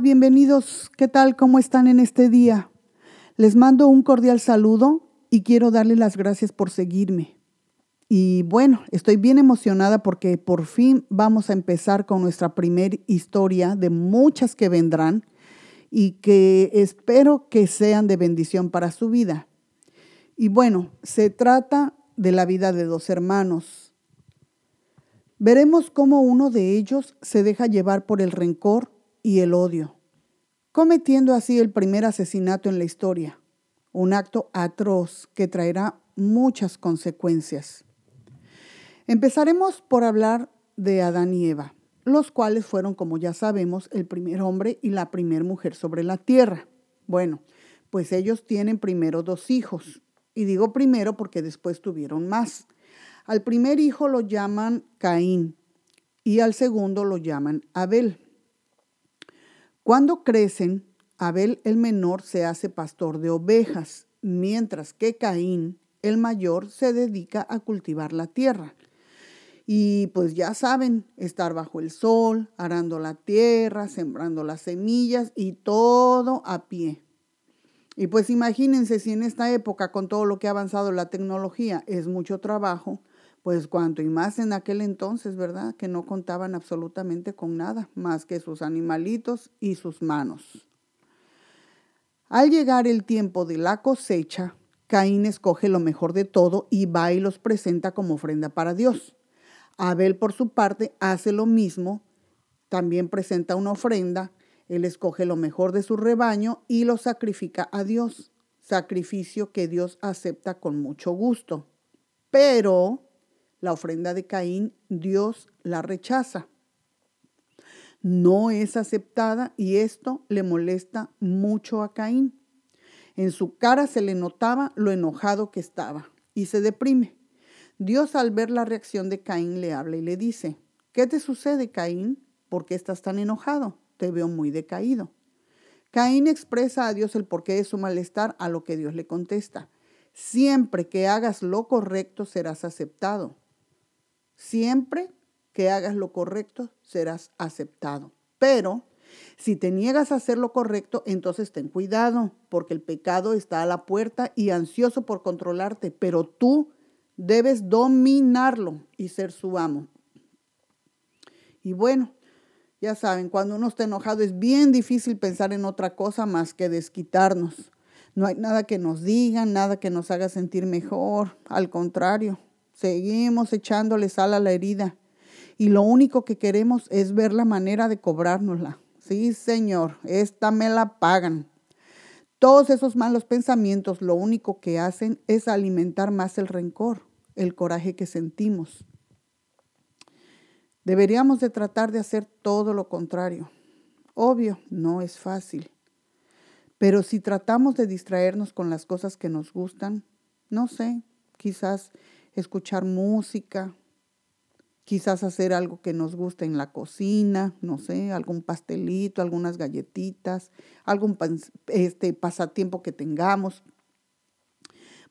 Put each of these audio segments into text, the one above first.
Bienvenidos. ¿Qué tal? ¿Cómo están en este día? Les mando un cordial saludo y quiero darles las gracias por seguirme. Y bueno, estoy bien emocionada porque por fin vamos a empezar con nuestra primera historia de muchas que vendrán y que espero que sean de bendición para su vida. Y bueno, se trata de la vida de dos hermanos. Veremos cómo uno de ellos se deja llevar por el rencor y el odio, cometiendo así el primer asesinato en la historia, un acto atroz que traerá muchas consecuencias. Empezaremos por hablar de Adán y Eva, los cuales fueron, como ya sabemos, el primer hombre y la primera mujer sobre la tierra. Bueno, pues ellos tienen primero dos hijos, y digo primero porque después tuvieron más. Al primer hijo lo llaman Caín y al segundo lo llaman Abel. Cuando crecen, Abel el menor se hace pastor de ovejas, mientras que Caín el mayor se dedica a cultivar la tierra. Y pues ya saben, estar bajo el sol, arando la tierra, sembrando las semillas y todo a pie. Y pues imagínense si en esta época, con todo lo que ha avanzado la tecnología, es mucho trabajo, pues cuanto y más en aquel entonces, ¿verdad? Que no contaban absolutamente con nada más que sus animalitos y sus manos. Al llegar el tiempo de la cosecha, Caín escoge lo mejor de todo y va y los presenta como ofrenda para Dios. Abel, por su parte, hace lo mismo, también presenta una ofrenda él escoge lo mejor de su rebaño y lo sacrifica a Dios, sacrificio que Dios acepta con mucho gusto. Pero la ofrenda de Caín, Dios la rechaza. No es aceptada y esto le molesta mucho a Caín. En su cara se le notaba lo enojado que estaba y se deprime. Dios al ver la reacción de Caín le habla y le dice, ¿qué te sucede, Caín? ¿Por qué estás tan enojado? te veo muy decaído. Caín expresa a Dios el porqué de su malestar, a lo que Dios le contesta. Siempre que hagas lo correcto serás aceptado. Siempre que hagas lo correcto serás aceptado. Pero si te niegas a hacer lo correcto, entonces ten cuidado, porque el pecado está a la puerta y ansioso por controlarte, pero tú debes dominarlo y ser su amo. Y bueno, ya saben, cuando uno está enojado es bien difícil pensar en otra cosa más que desquitarnos. No hay nada que nos digan, nada que nos haga sentir mejor. Al contrario, seguimos echándole sal a la herida. Y lo único que queremos es ver la manera de cobrárnosla. Sí, Señor, esta me la pagan. Todos esos malos pensamientos lo único que hacen es alimentar más el rencor, el coraje que sentimos. Deberíamos de tratar de hacer todo lo contrario. Obvio, no es fácil. Pero si tratamos de distraernos con las cosas que nos gustan, no sé, quizás escuchar música, quizás hacer algo que nos guste en la cocina, no sé, algún pastelito, algunas galletitas, algún este, pasatiempo que tengamos,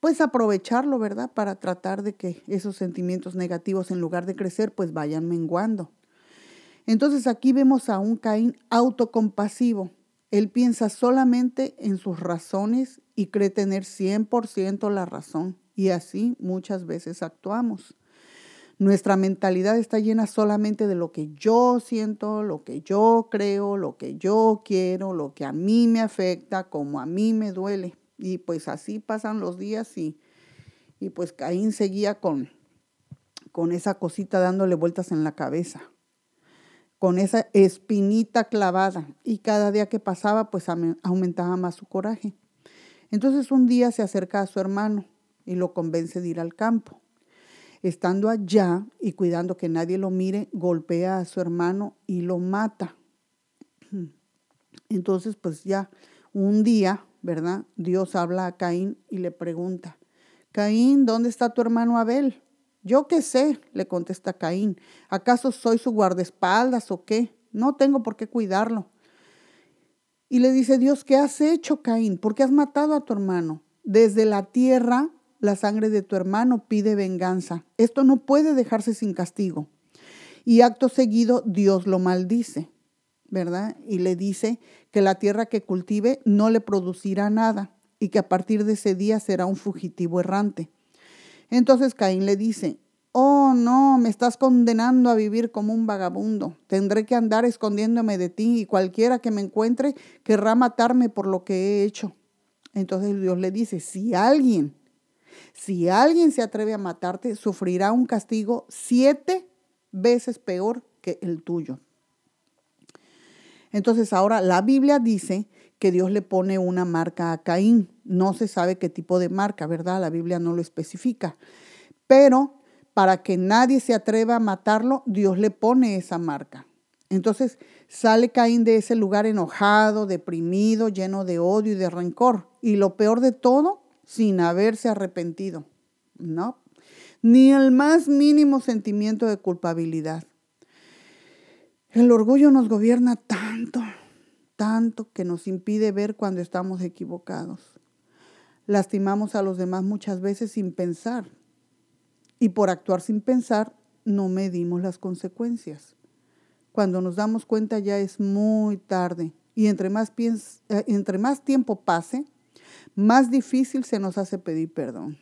pues aprovecharlo, ¿verdad? Para tratar de que esos sentimientos negativos, en lugar de crecer, pues vayan menguando. Entonces aquí vemos a un Caín autocompasivo. Él piensa solamente en sus razones y cree tener 100% la razón. Y así muchas veces actuamos. Nuestra mentalidad está llena solamente de lo que yo siento, lo que yo creo, lo que yo quiero, lo que a mí me afecta, como a mí me duele. Y pues así pasan los días y, y pues Caín seguía con, con esa cosita dándole vueltas en la cabeza, con esa espinita clavada. Y cada día que pasaba pues aumentaba más su coraje. Entonces un día se acerca a su hermano y lo convence de ir al campo. Estando allá y cuidando que nadie lo mire, golpea a su hermano y lo mata. Entonces, pues ya un día ¿verdad? Dios habla a Caín y le pregunta, Caín, ¿dónde está tu hermano Abel? Yo qué sé, le contesta Caín. ¿Acaso soy su guardaespaldas o qué? No tengo por qué cuidarlo. Y le dice Dios, ¿qué has hecho, Caín? ¿Por qué has matado a tu hermano? Desde la tierra, la sangre de tu hermano pide venganza. Esto no puede dejarse sin castigo. Y acto seguido, Dios lo maldice. ¿verdad? Y le dice que la tierra que cultive no le producirá nada y que a partir de ese día será un fugitivo errante. Entonces Caín le dice, oh no, me estás condenando a vivir como un vagabundo, tendré que andar escondiéndome de ti y cualquiera que me encuentre querrá matarme por lo que he hecho. Entonces Dios le dice, si alguien, si alguien se atreve a matarte, sufrirá un castigo siete veces peor que el tuyo. Entonces ahora la Biblia dice que Dios le pone una marca a Caín. No se sabe qué tipo de marca, ¿verdad? La Biblia no lo especifica. Pero para que nadie se atreva a matarlo, Dios le pone esa marca. Entonces sale Caín de ese lugar enojado, deprimido, lleno de odio y de rencor. Y lo peor de todo, sin haberse arrepentido. No, ni el más mínimo sentimiento de culpabilidad. El orgullo nos gobierna tanto, tanto que nos impide ver cuando estamos equivocados. Lastimamos a los demás muchas veces sin pensar y por actuar sin pensar no medimos las consecuencias. Cuando nos damos cuenta ya es muy tarde y entre más, eh, entre más tiempo pase, más difícil se nos hace pedir perdón.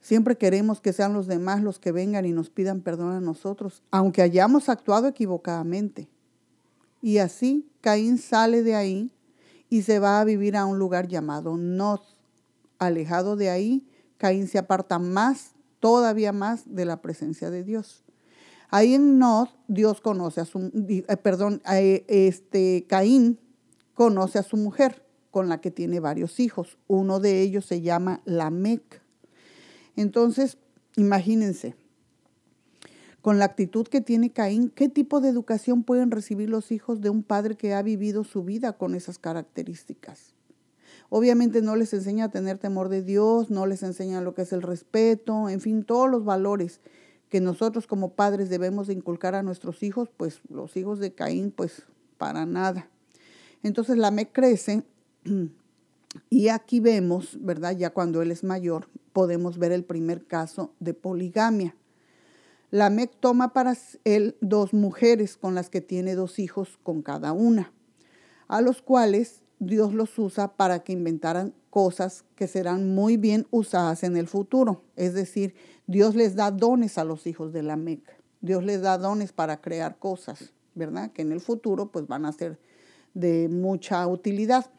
Siempre queremos que sean los demás los que vengan y nos pidan perdón a nosotros, aunque hayamos actuado equivocadamente. Y así Caín sale de ahí y se va a vivir a un lugar llamado Nod. Alejado de ahí, Caín se aparta más, todavía más de la presencia de Dios. Ahí en Nod, Dios conoce a su, eh, perdón, eh, este Caín conoce a su mujer, con la que tiene varios hijos. Uno de ellos se llama Lamec. Entonces, imagínense, con la actitud que tiene Caín, ¿qué tipo de educación pueden recibir los hijos de un padre que ha vivido su vida con esas características? Obviamente no les enseña a tener temor de Dios, no les enseña lo que es el respeto, en fin, todos los valores que nosotros como padres debemos de inculcar a nuestros hijos, pues los hijos de Caín, pues para nada. Entonces la me crece y aquí vemos, ¿verdad? Ya cuando él es mayor, podemos ver el primer caso de poligamia. Lamec toma para él dos mujeres con las que tiene dos hijos con cada una, a los cuales Dios los usa para que inventaran cosas que serán muy bien usadas en el futuro. Es decir, Dios les da dones a los hijos de Lamec. Dios les da dones para crear cosas, ¿verdad? Que en el futuro pues van a ser de mucha utilidad.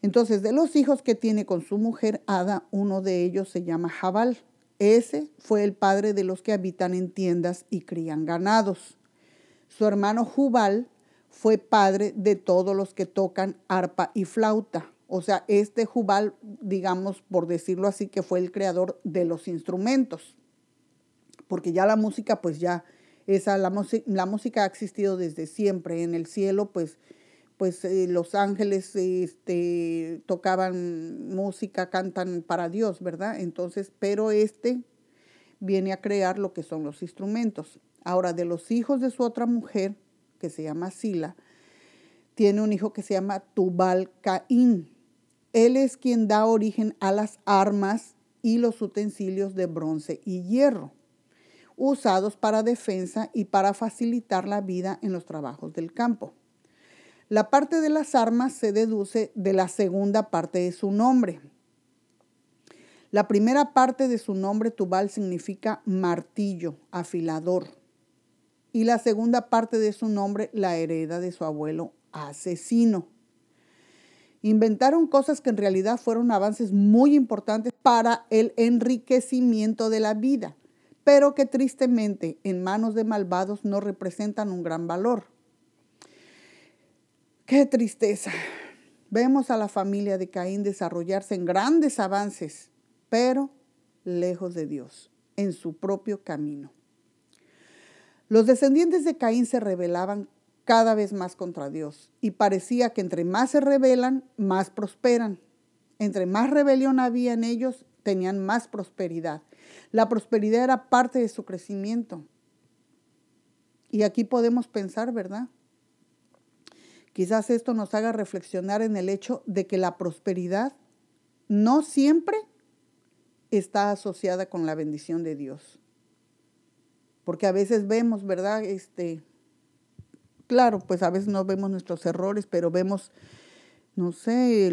Entonces, de los hijos que tiene con su mujer Ada, uno de ellos se llama Jabal. Ese fue el padre de los que habitan en tiendas y crían ganados. Su hermano Jubal fue padre de todos los que tocan arpa y flauta. O sea, este Jubal, digamos, por decirlo así, que fue el creador de los instrumentos. Porque ya la música, pues ya, esa, la, la música ha existido desde siempre. En el cielo, pues pues eh, los ángeles este, tocaban música, cantan para Dios, ¿verdad? Entonces, pero este viene a crear lo que son los instrumentos. Ahora, de los hijos de su otra mujer, que se llama Sila, tiene un hijo que se llama Tubal Caín. Él es quien da origen a las armas y los utensilios de bronce y hierro, usados para defensa y para facilitar la vida en los trabajos del campo. La parte de las armas se deduce de la segunda parte de su nombre. La primera parte de su nombre Tubal significa martillo, afilador. Y la segunda parte de su nombre la hereda de su abuelo, asesino. Inventaron cosas que en realidad fueron avances muy importantes para el enriquecimiento de la vida, pero que tristemente en manos de malvados no representan un gran valor. Qué tristeza. Vemos a la familia de Caín desarrollarse en grandes avances, pero lejos de Dios, en su propio camino. Los descendientes de Caín se rebelaban cada vez más contra Dios y parecía que entre más se rebelan, más prosperan. Entre más rebelión había en ellos, tenían más prosperidad. La prosperidad era parte de su crecimiento. Y aquí podemos pensar, ¿verdad? Quizás esto nos haga reflexionar en el hecho de que la prosperidad no siempre está asociada con la bendición de Dios. Porque a veces vemos, ¿verdad? Este, claro, pues a veces no vemos nuestros errores, pero vemos, no sé,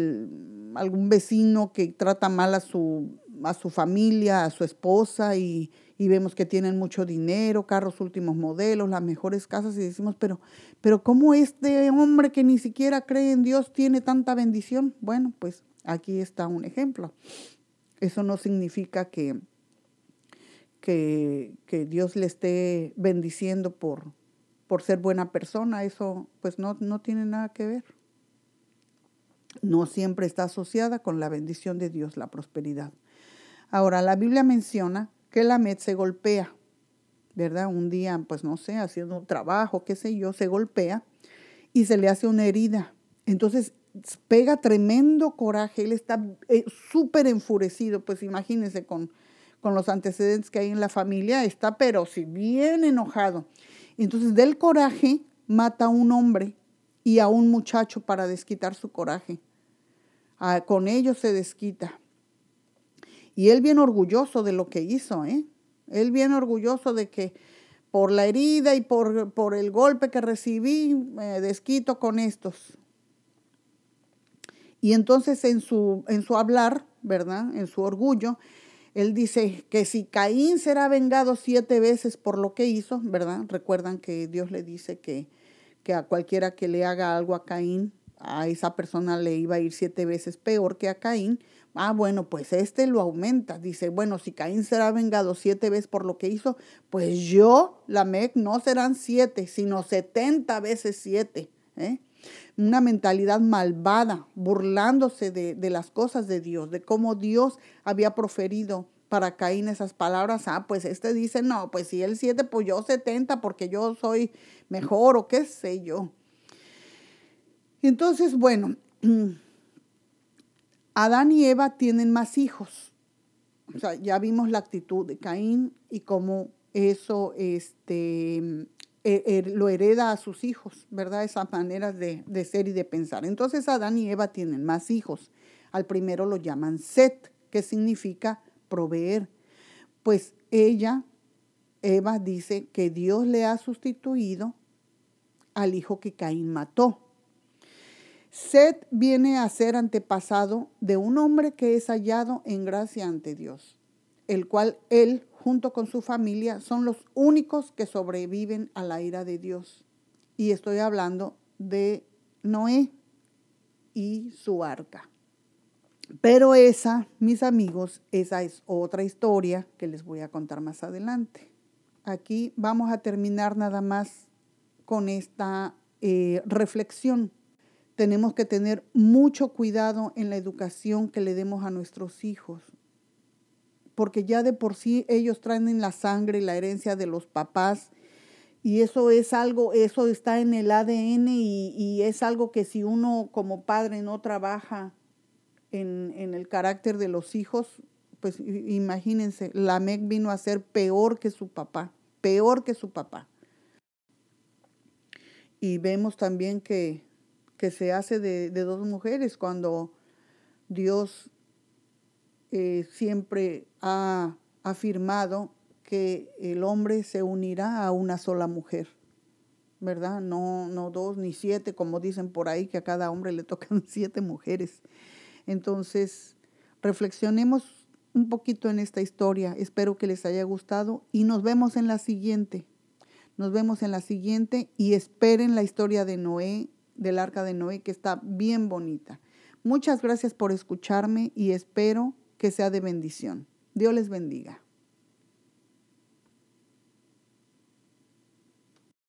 algún vecino que trata mal a su, a su familia, a su esposa y, y vemos que tienen mucho dinero, carros últimos modelos, las mejores casas y decimos, pero, pero ¿cómo este hombre que ni siquiera cree en Dios tiene tanta bendición? Bueno, pues aquí está un ejemplo. Eso no significa que, que, que Dios le esté bendiciendo por, por ser buena persona, eso pues no, no tiene nada que ver. No siempre está asociada con la bendición de Dios, la prosperidad. Ahora, la Biblia menciona que la Met se golpea, ¿verdad? Un día, pues no sé, haciendo un trabajo, qué sé yo, se golpea y se le hace una herida. Entonces pega tremendo coraje, él está eh, súper enfurecido, pues imagínense con, con los antecedentes que hay en la familia, está pero si bien enojado. Entonces del coraje mata a un hombre y a un muchacho para desquitar su coraje. Ah, con ellos se desquita. Y él bien orgulloso de lo que hizo, ¿eh? Él bien orgulloso de que por la herida y por, por el golpe que recibí, me desquito con estos. Y entonces en su, en su hablar, ¿verdad? En su orgullo, él dice que si Caín será vengado siete veces por lo que hizo, ¿verdad? Recuerdan que Dios le dice que, que a cualquiera que le haga algo a Caín, a esa persona le iba a ir siete veces peor que a Caín. Ah, bueno, pues este lo aumenta. Dice, bueno, si Caín será vengado siete veces por lo que hizo, pues yo, la MEC, no serán siete, sino setenta veces siete. ¿eh? Una mentalidad malvada, burlándose de, de las cosas de Dios, de cómo Dios había proferido para Caín esas palabras. Ah, pues este dice, no, pues si él siete, pues yo setenta, porque yo soy mejor o qué sé yo. Entonces, bueno, Adán y Eva tienen más hijos. O sea, ya vimos la actitud de Caín y cómo eso este, e, e, lo hereda a sus hijos, ¿verdad? Esas maneras de, de, ser y de pensar. Entonces Adán y Eva tienen más hijos. Al primero lo llaman Set, que significa proveer. Pues ella, Eva, dice que Dios le ha sustituido al hijo que Caín mató. Seth viene a ser antepasado de un hombre que es hallado en gracia ante Dios, el cual él, junto con su familia, son los únicos que sobreviven a la ira de Dios. Y estoy hablando de Noé y su arca. Pero esa, mis amigos, esa es otra historia que les voy a contar más adelante. Aquí vamos a terminar nada más con esta eh, reflexión tenemos que tener mucho cuidado en la educación que le demos a nuestros hijos, porque ya de por sí ellos traen en la sangre y la herencia de los papás y eso es algo, eso está en el ADN y, es algo que si uno como padre no trabaja en, en el carácter de los hijos, pues imagínense, la MEC vino a ser peor que su papá, peor que su papá. Y vemos también que que se hace de, dos mujeres cuando Dios eh, siempre ha afirmado que el hombre se unirá a una sola mujer, ¿verdad? No, no dos ni siete, como dicen por ahí, que a cada hombre le tocan siete mujeres. Entonces, reflexionemos un poquito en esta historia. Espero que les haya gustado y nos vemos en la siguiente. Nos vemos en la siguiente y esperen la historia de Noé del arca de Noé, que está bien bonita. Muchas gracias por escucharme y espero que sea de bendición. Dios les bendiga.